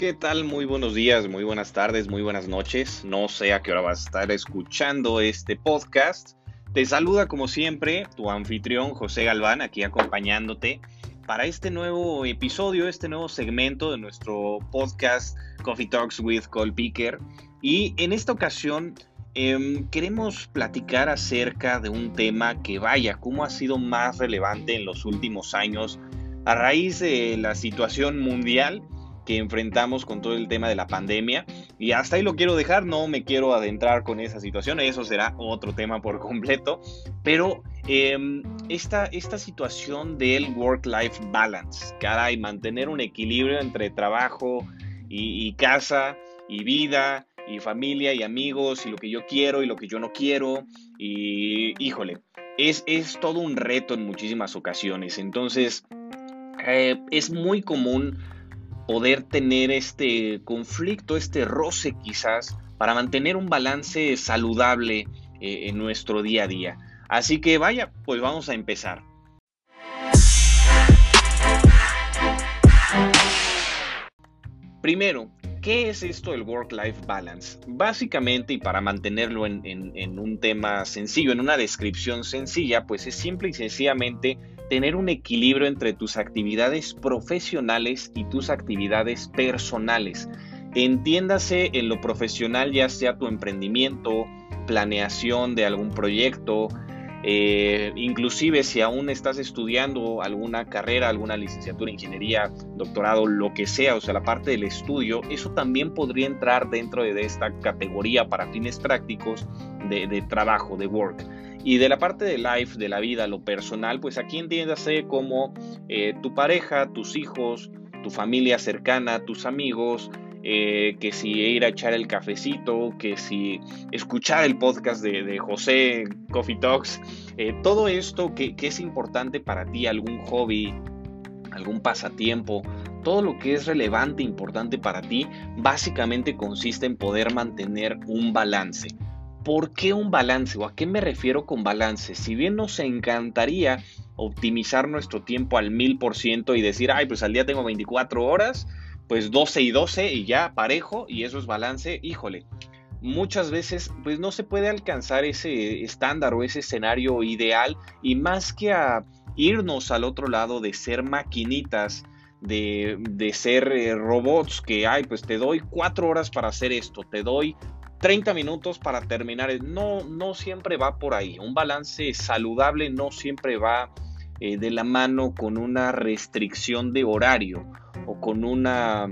¿Qué tal? Muy buenos días, muy buenas tardes, muy buenas noches. No sé a qué hora vas a estar escuchando este podcast. Te saluda como siempre tu anfitrión José Galván, aquí acompañándote para este nuevo episodio, este nuevo segmento de nuestro podcast Coffee Talks with Cole Picker. Y en esta ocasión em, queremos platicar acerca de un tema que vaya, cómo ha sido más relevante en los últimos años a raíz de la situación mundial que enfrentamos con todo el tema de la pandemia. Y hasta ahí lo quiero dejar, no me quiero adentrar con esa situación, eso será otro tema por completo. Pero em, esta, esta situación del work-life balance, caray, mantener un equilibrio entre trabajo y, casa y vida y familia y amigos y lo que yo quiero y lo que yo no quiero. Y híjole, es, es todo un reto en muchísimas ocasiones. Entonces, eh, es muy común poder tener este conflicto, este roce quizás, para mantener un balance saludable eh, en nuestro día a día. Así que vaya, pues vamos a empezar. Primero, ¿qué es esto del work-life balance? Básicamente, y para mantenerlo en, en, un tema sencillo, en una descripción sencilla, pues es simple y sencillamente tener un equilibrio entre tus actividades profesionales y tus actividades personales. Entiéndase en lo profesional, ya sea tu emprendimiento, planeación de algún proyecto, eh, inclusive si aún estás estudiando alguna carrera, alguna licenciatura, ingeniería, doctorado, lo que sea, o sea, la parte del estudio, eso también podría entrar dentro de esta categoría para fines prácticos de, trabajo, de work. Y de la parte de life, de la vida, lo personal, pues aquí entiéndase como eh, tu pareja, tus hijos, tu familia cercana, tus amigos, eh, que si ir a echar el cafecito, que si escuchar el podcast de, José Coffee Talks, eh, todo esto que, es importante para ti, algún hobby, algún pasatiempo, todo lo que es relevante, importante para ti, básicamente consiste en poder mantener un balance. ¿Por qué un balance o a qué me refiero con balance? Si bien nos encantaría optimizar nuestro tiempo al mil por ciento y decir, ay, pues al día tengo 24 horas, pues 12 y 12 y ya parejo y eso es balance, híjole, muchas veces pues no se puede alcanzar ese estándar o ese escenario ideal y más que a irnos al otro lado de ser maquinitas, de, de ser eh, robots que, ay, pues te doy cuatro horas para hacer esto, te doy 30 minutos para terminar. No, no siempre va por ahí. Un balance saludable no siempre va eh, de la mano con una restricción de horario o con una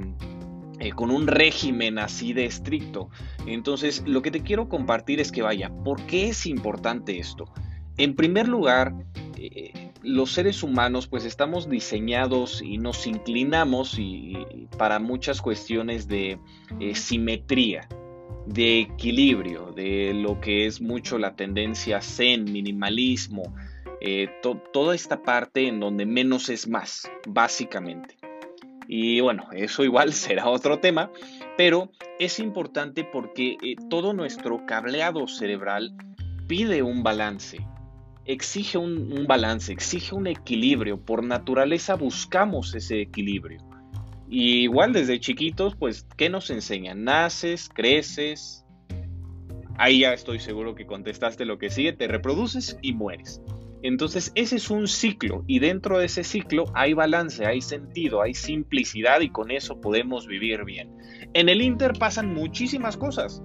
eh, con un régimen así de estricto. Entonces, lo que te quiero compartir es que vaya, ¿por qué es importante esto? En primer lugar, eh, los seres humanos pues estamos diseñados y nos inclinamos y, para muchas cuestiones de simetría de equilibrio, de lo que es mucho la tendencia zen, minimalismo, eh, toda esta parte en donde menos es más, básicamente. Y bueno, eso igual será otro tema, pero es importante porque eh, todo nuestro cableado cerebral pide un balance, exige un balance, exige un equilibrio. Por naturaleza buscamos ese equilibrio. Y igual desde chiquitos, pues, ¿qué nos enseñan? Naces, creces, ahí ya estoy seguro que contestaste lo que sigue, te reproduces y mueres. Entonces ese es un ciclo y dentro de ese ciclo hay balance, hay sentido, hay simplicidad y con eso podemos vivir bien. En el Inter pasan muchísimas cosas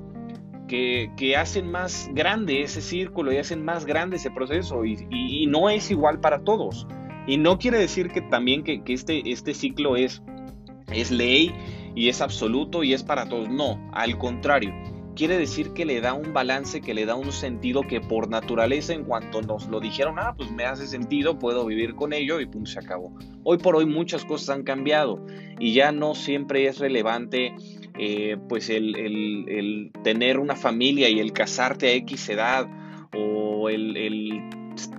que, hacen más grande ese círculo y hacen más grande ese proceso y, no es igual para todos. Y no quiere decir que también que, que este, este ciclo es es ley y es absoluto y es para todos. No, al contrario. Quiere decir que le da un balance, que le da un sentido que por naturaleza en cuanto nos lo dijeron, ah, pues me hace sentido, puedo vivir con ello y pum, se acabó. Hoy por hoy muchas cosas han cambiado y ya no siempre es relevante eh, pues el, el, tener una familia y el casarte a X edad o el, el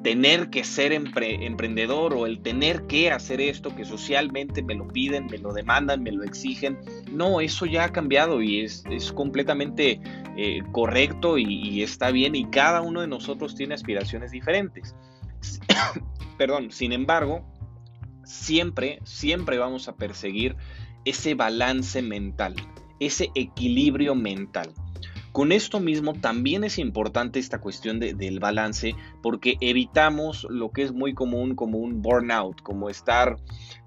tener que ser emprendedor o el tener que hacer esto que socialmente me lo piden, me lo demandan, me lo exigen. No, eso ya ha cambiado y es, completamente eh, correcto y, está bien y cada uno de nosotros tiene aspiraciones diferentes. Perdón, sin embargo, siempre, siempre vamos a perseguir ese balance mental, ese equilibrio mental. Con esto mismo también es importante esta cuestión del balance porque evitamos lo que es muy común como un burnout, como estar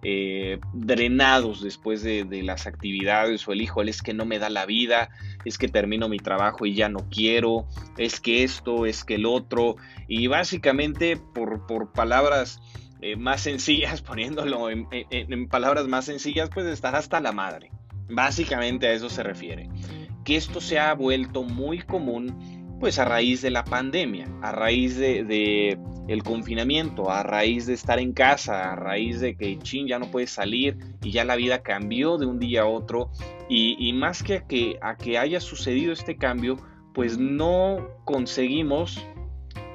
eh, drenados después de, las actividades o el hijo, es que no me da la vida, es que termino mi trabajo y ya no quiero, es que esto, es que el otro y básicamente por, palabras eh, más sencillas, poniéndolo en, en palabras más sencillas, pues estar hasta la madre. Básicamente a eso se refiere que esto se ha vuelto muy común pues a raíz de la pandemia, a raíz de, el confinamiento, a raíz de estar en casa, a raíz de que chin ya no puedes salir y ya la vida cambió de un día a otro. Y, más que a, que haya sucedido este cambio, pues no conseguimos,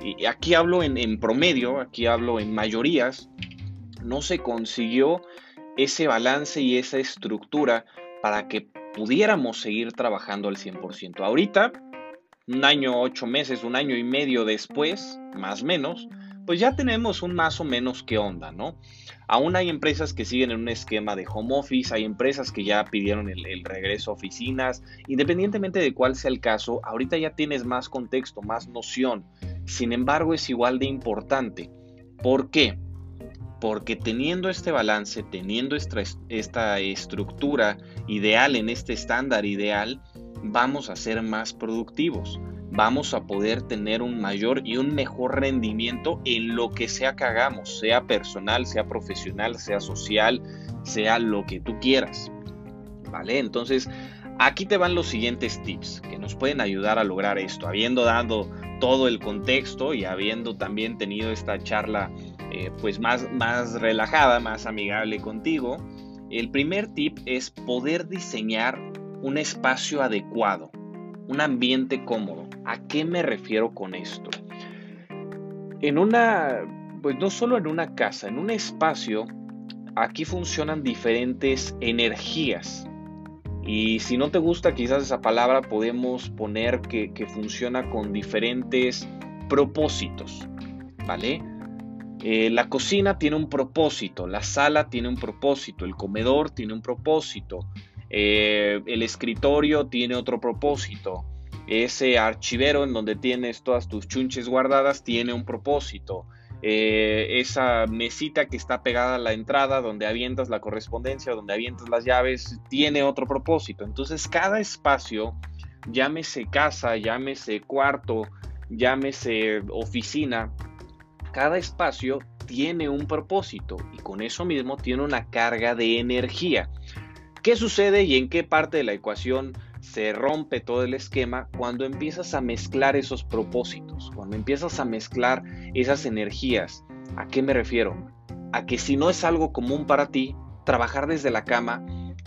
y aquí hablo en, en promedio, aquí hablo en mayorías, no se consiguió ese balance y esa estructura para que pudiéramos seguir trabajando al 100%. Ahorita, un año, ocho meses, un año y medio después, más o menos, pues ya tenemos un más o menos qué onda, ¿no? Aún hay empresas que siguen en un esquema de home office, hay empresas que ya pidieron el, el, regreso a oficinas, independientemente de cuál sea el caso, ahorita ya tienes más contexto, más noción. Sin embargo, es igual de importante. ¿Por qué? Porque teniendo este balance, teniendo esta, estructura ideal en este estándar ideal, vamos a ser más productivos, vamos a poder tener un mayor y un mejor rendimiento en lo que sea que hagamos, sea personal, sea profesional, sea social, sea lo que tú quieras. ¿Vale? Entonces, aquí te van los siguientes tips que nos pueden ayudar a lograr esto, habiendo dado todo el contexto y habiendo también tenido esta charla eh, pues más, más relajada, más amigable contigo, el primer tip es poder diseñar un espacio adecuado, un ambiente cómodo. ¿A qué me refiero con esto? En una, pues no solo en una casa, en un espacio, aquí funcionan diferentes energías. Y si no te gusta quizás esa palabra, podemos poner que, que funciona con diferentes propósitos, ¿vale? Eh, la cocina tiene un propósito, la sala tiene un propósito, el comedor tiene un propósito, eh, el escritorio tiene otro propósito, ese archivero en donde tienes todas tus chunches guardadas tiene un propósito. Eh, esa mesita que está pegada a la entrada donde avientas la correspondencia, donde avientas las llaves, tiene otro propósito. Entonces cada espacio, llámese casa, llámese cuarto, llámese oficina, cada espacio tiene un propósito y con eso mismo tiene una carga de energía. ¿Qué sucede y en qué parte de la ecuación se rompe todo el esquema cuando empiezas a mezclar esos propósitos, cuando empiezas a mezclar esas energías? ¿A qué me refiero? A que si no es algo común para ti, trabajar desde la cama,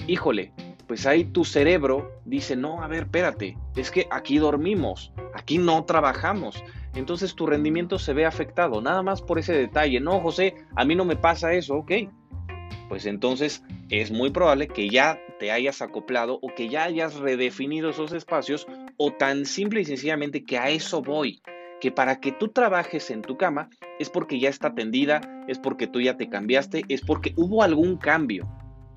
híjole, pues ahí tu cerebro dice, no, a ver, espérate, es que aquí dormimos, aquí no trabajamos entonces tu rendimiento se ve afectado, nada más por ese detalle. No, José, a mí no me pasa eso, ok. Pues entonces es muy probable que ya te hayas acoplado o que ya hayas redefinido esos espacios o tan simple y sencillamente que a eso voy, que para que tú trabajes en tu cama es porque ya está tendida, es porque tú ya te cambiaste, es porque hubo algún cambio,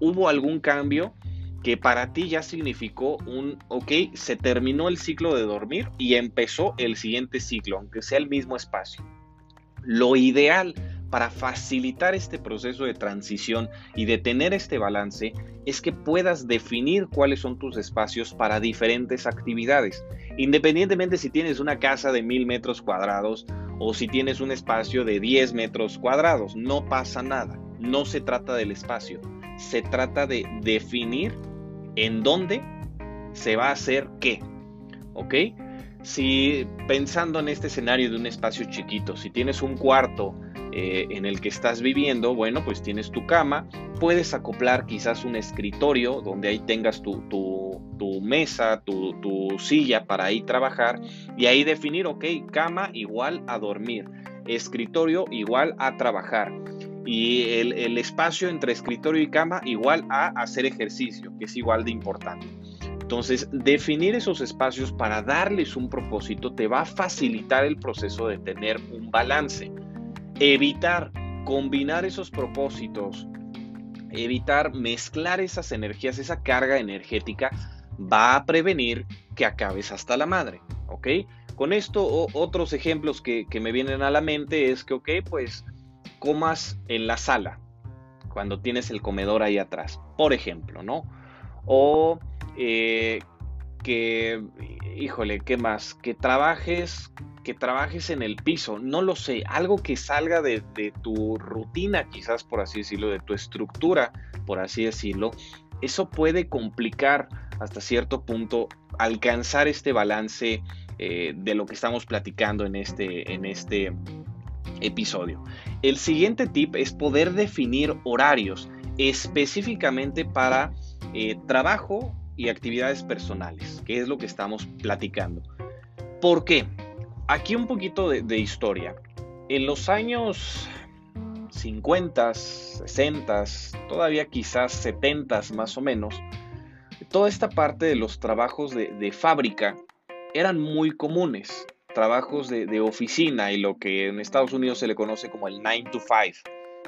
hubo algún cambio que para ti ya significó un, ok, se terminó el ciclo de dormir y empezó el siguiente ciclo, aunque sea el mismo espacio. Lo ideal para facilitar este proceso de transición y de tener este balance es que puedas definir cuáles son tus espacios para diferentes actividades. Independientemente si tienes una casa de mil metros cuadrados o si tienes un espacio de 10 metros cuadrados, no pasa nada. No se trata del espacio, se trata de definir en dónde se va a hacer qué. ¿Ok? Si pensando en este escenario de un espacio chiquito, si tienes un cuarto eh, en el que estás viviendo, bueno, pues tienes tu cama, puedes acoplar quizás un escritorio donde ahí tengas tu, mesa, tu, tu, silla para ahí trabajar y ahí definir, ok, cama igual a dormir, escritorio igual a trabajar y el, espacio entre escritorio y cama igual a hacer ejercicio, que es igual de importante. Entonces, definir esos espacios para darles un propósito te va a facilitar el proceso de tener un balance. Evitar combinar esos propósitos evitar mezclar esas energías, esa carga energética, va a prevenir que acabes hasta la madre, ¿ok? Con esto, otros ejemplos que, me vienen a la mente es que, ok, pues comas en la sala, cuando tienes el comedor ahí atrás, por ejemplo, ¿no? O eh, que, híjole, ¿qué más? Que trabajes, que trabajes en el piso, no lo sé, algo que salga de, tu rutina, quizás por así decirlo, de tu estructura, por así decirlo, eso puede complicar hasta cierto punto alcanzar este balance eh, de lo que estamos platicando en este, en este episodio. El siguiente tip es poder definir horarios específicamente para eh, trabajo y actividades personales, que es lo que estamos platicando. ¿Por qué? Aquí un poquito de, historia. En los años 50, 60, todavía quizás 70 más o menos, toda esta parte de los trabajos de, fábrica eran muy comunes. Trabajos de, oficina y lo que en Estados Unidos se le conoce como el 9 to 5.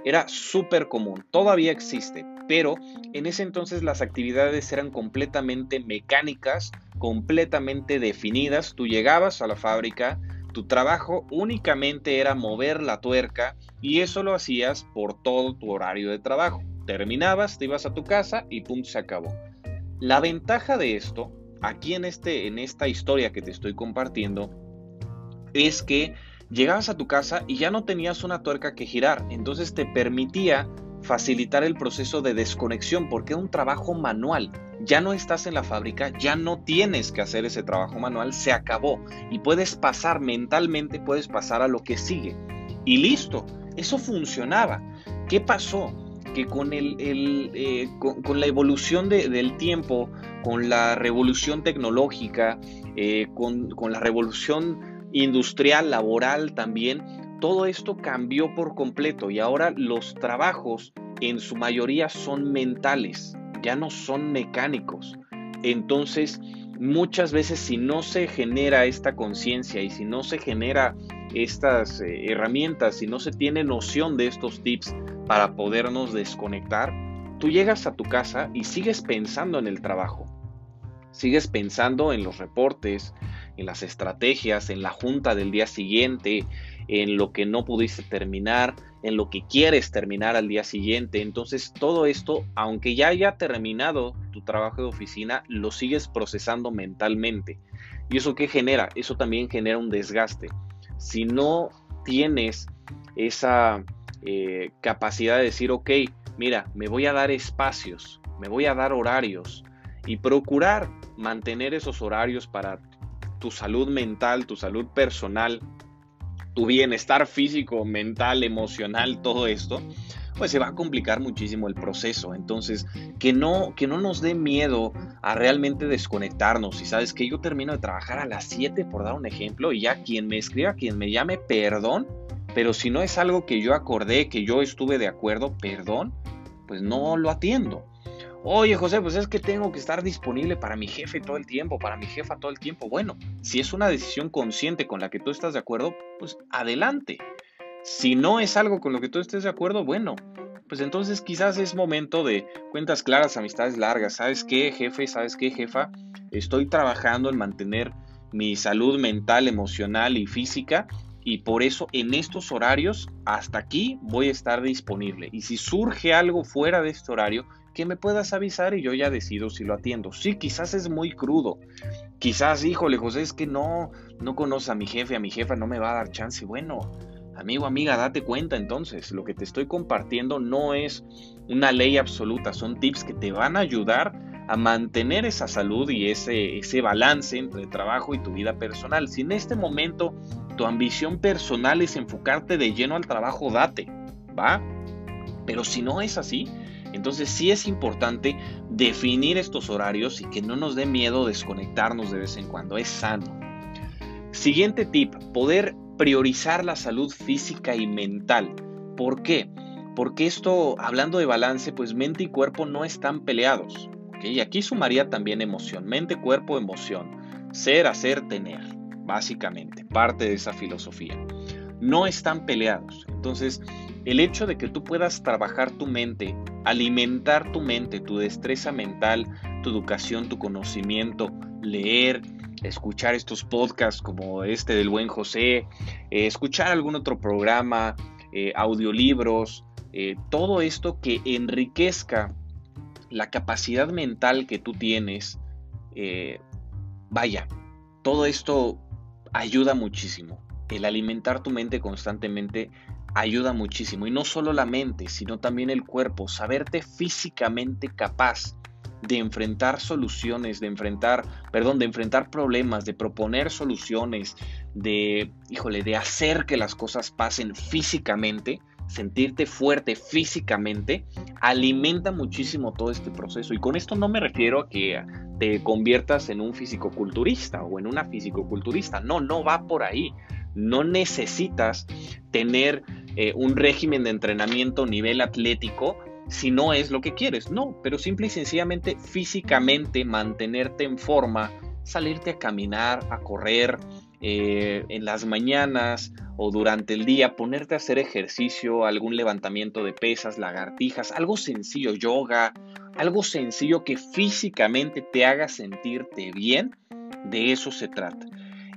Era súper común, todavía existe, pero en ese entonces las actividades eran completamente mecánicas, completamente definidas. Tú llegabas a la fábrica, tu trabajo únicamente era mover la tuerca y eso lo hacías por todo tu horario de trabajo. Terminabas, te ibas a tu casa y pum, se acabó. La ventaja de esto, aquí en, este, en esta historia que te estoy compartiendo, es que llegabas a tu casa y ya no tenías una tuerca que girar, entonces te permitía facilitar el proceso de desconexión porque es un trabajo manual. Ya no estás en la fábrica, ya no tienes que hacer ese trabajo manual, se acabó y puedes pasar mentalmente, puedes pasar a lo que sigue. Y listo, eso funcionaba. ¿Qué pasó? Que con, el, eh, con, la evolución del tiempo, con la revolución tecnológica, eh, con, con la revolución industrial, laboral también, todo esto cambió por completo y ahora los trabajos en su mayoría son mentales, ya no son mecánicos. Entonces, muchas veces si no se genera esta conciencia y si no se genera estas eh, herramientas, si no se tiene noción de estos tips para podernos desconectar, tú llegas a tu casa y sigues pensando en el trabajo. Sigues pensando en los reportes, en las estrategias, en la junta del día siguiente, en lo que no pudiste terminar, en lo que quieres terminar al día siguiente. Entonces todo esto, aunque ya haya terminado tu trabajo de oficina, lo sigues procesando mentalmente. ¿Y eso qué genera? Eso también genera un desgaste. Si no tienes esa eh, capacidad de decir, ok, mira, me voy a dar espacios, me voy a dar horarios y procurar mantener esos horarios para tu salud mental, tu salud personal, tu bienestar físico, mental, emocional, todo esto, pues se va a complicar muchísimo el proceso. Entonces, que no, que no nos dé miedo a realmente desconectarnos. Y sabes que yo termino de trabajar a las 7, por dar un ejemplo, y ya quien me escriba, quien me llame, perdón, pero si no es algo que yo acordé, que yo estuve de acuerdo, perdón, pues no lo atiendo. Oye, José, pues es que tengo que estar disponible para mi jefe todo el tiempo, para mi jefa todo el tiempo. Bueno, si es una decisión consciente con la que tú estás de acuerdo, pues adelante. Si no es algo con lo que tú estés de acuerdo, bueno, pues entonces quizás es momento de cuentas claras, amistades largas. ¿Sabes qué, jefe? ¿Sabes qué, jefa? Estoy trabajando en mantener mi salud mental, emocional y física y por eso en estos horarios hasta aquí voy a estar disponible. Y si surge algo fuera de este horario, que me puedas avisar y yo ya decido si lo atiendo. Sí, quizás es muy crudo. Quizás, híjole, José, es que no, no conoce a mi jefe, a mi jefa no me va a dar chance. Bueno, amigo, amiga, date cuenta entonces. Lo que te estoy compartiendo no es una ley absoluta, son tips que te van a ayudar a mantener esa salud y ese, ese balance entre trabajo y tu vida personal. Si en este momento tu ambición personal es enfocarte de lleno al trabajo, date, ¿va? Pero si no es así, entonces sí es importante definir estos horarios y que no nos dé miedo desconectarnos de vez en cuando. Es sano. Siguiente tip, poder priorizar la salud física y mental. ¿Por qué? Porque esto, hablando de balance, pues mente y cuerpo no están peleados. Y aquí sumaría también emoción, mente, cuerpo, emoción. Ser, hacer, tener, básicamente, parte de esa filosofía. No están peleados. Entonces, el hecho de que tú puedas trabajar tu mente, alimentar tu mente, tu destreza mental, tu educación, tu conocimiento, leer, escuchar estos podcasts como este del buen José, eh, escuchar algún otro programa, eh, audiolibros, eh, todo esto que enriquezca la capacidad mental que tú tienes, vaya, todo esto ayuda muchísimo. El alimentar tu mente constantemente ayuda muchísimo. Y no solo la mente, sino también el cuerpo. Saberte físicamente capaz de enfrentar soluciones, de enfrentar, perdón, de enfrentar problemas, de proponer soluciones, de, híjole, de hacer que las cosas pasen físicamente, sentirte fuerte físicamente, alimenta muchísimo todo este proceso. Y con esto no me refiero a que te conviertas en un fisicoculturista o en una fisicoculturista. No, no va por ahí. No necesitas tener eh, un régimen de entrenamiento nivel atlético si no es lo que quieres. No, pero simple y sencillamente físicamente mantenerte en forma, salirte a caminar, a correr eh, en las mañanas o durante el día, ponerte a hacer ejercicio, algún levantamiento de pesas, lagartijas, algo sencillo, yoga, algo sencillo que físicamente te haga sentirte bien, de eso se trata.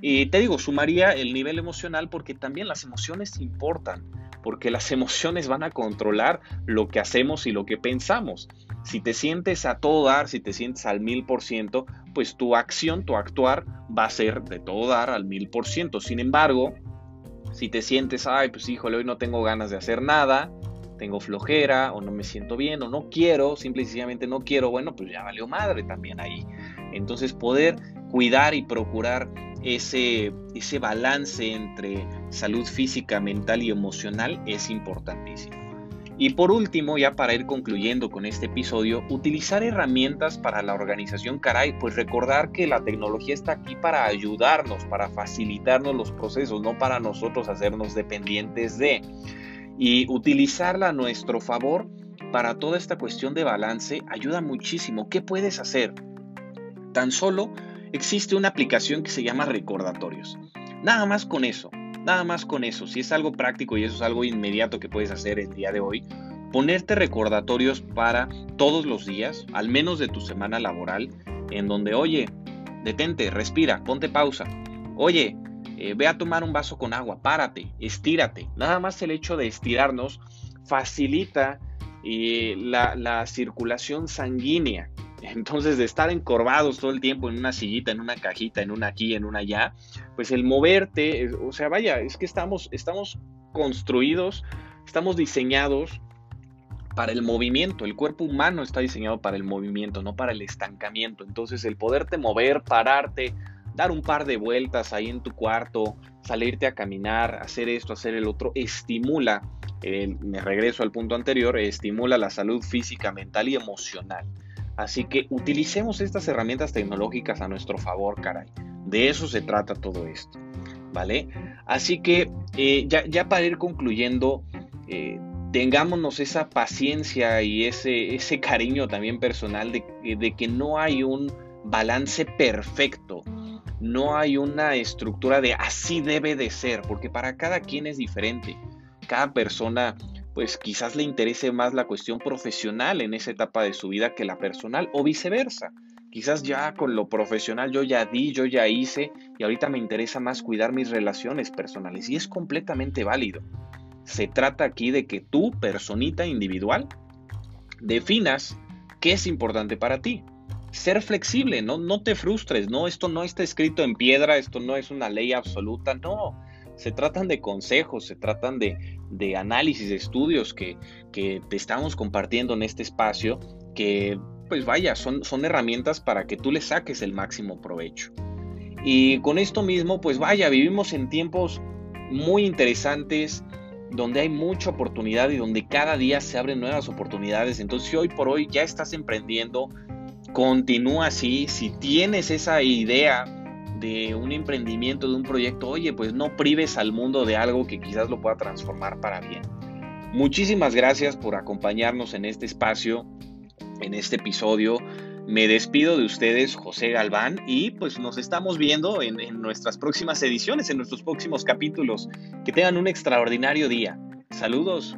Y te digo, sumaría el nivel emocional porque también las emociones importan porque las emociones van a controlar lo que hacemos y lo que pensamos. Si te sientes a todo dar, si te sientes al mil por ciento, pues tu acción, tu actuar va a ser de todo dar al mil por ciento. Sin embargo, si te sientes, ay, pues híjole, hoy no tengo ganas de hacer nada, tengo flojera o no me siento bien o no quiero, simple y sencillamente no quiero, bueno, pues ya valió madre también ahí. Entonces poder cuidar y procurar ese, ese balance entre salud física, mental y emocional es importantísimo. Y por último, ya para ir concluyendo con este episodio, utilizar herramientas para la organización caray, pues recordar que la tecnología está aquí para ayudarnos, para facilitarnos los procesos, no para nosotros hacernos dependientes de. Y utilizarla a nuestro favor para toda esta cuestión de balance ayuda muchísimo. ¿Qué puedes hacer? Tan solo existe una aplicación que se llama recordatorios. Nada más con eso, nada más con eso. Si es algo práctico y eso es algo inmediato que puedes hacer el día de hoy, ponerte recordatorios para todos los días, al menos de tu semana laboral, en donde, oye, detente, respira, ponte pausa. Oye, eh, ve a tomar un vaso con agua, párate, estírate. Nada más el hecho de estirarnos facilita eh, la, la circulación sanguínea entonces, de estar encorvados todo el tiempo en una sillita, en una cajita, en una aquí, en una allá, pues el moverte, o sea, vaya, es que estamos, estamos construidos, estamos diseñados para el movimiento. El cuerpo humano está diseñado para el movimiento, no para el estancamiento. Entonces, el poderte mover, pararte, dar un par de vueltas ahí en tu cuarto, salirte a caminar, hacer esto, hacer el otro, estimula, me regreso al punto anterior, estimula la salud física, mental y emocional. Así que utilicemos estas herramientas tecnológicas a nuestro favor, caray. De eso se trata todo esto, ¿vale? Así que eh, ya, para ir concluyendo, eh, tengámonos esa paciencia y ese, ese cariño también personal de, de que no hay un balance perfecto, no hay una estructura de así debe de ser, porque para cada quien es diferente. Cada persona pues quizás le interese más la cuestión profesional en esa etapa de su vida que la personal o viceversa. Quizás ya con lo profesional yo ya di, yo ya hice y ahorita me interesa más cuidar mis relaciones personales y es completamente válido. Se trata aquí de que tú, personita individual, definas qué es importante para ti. Ser flexible, no, no te frustres, no, esto no está escrito en piedra, esto no es una ley absoluta, no. Se tratan de consejos, se tratan de, de análisis, de estudios que, que, te estamos compartiendo en este espacio, que pues vaya, son, son herramientas para que tú le saques el máximo provecho. Y con esto mismo, pues vaya, vivimos en tiempos muy interesantes, donde hay mucha oportunidad y donde cada día se abren nuevas oportunidades. Entonces, si hoy por hoy ya estás emprendiendo, continúa así. Si tienes esa idea de un emprendimiento, de un proyecto, oye, pues no prives al mundo de algo que quizás lo pueda transformar para bien. Muchísimas gracias por acompañarnos en este espacio, en este episodio. Me despido de ustedes, José Galván, y pues nos estamos viendo en, nuestras próximas ediciones, en nuestros próximos capítulos. Que tengan un extraordinario día. Saludos.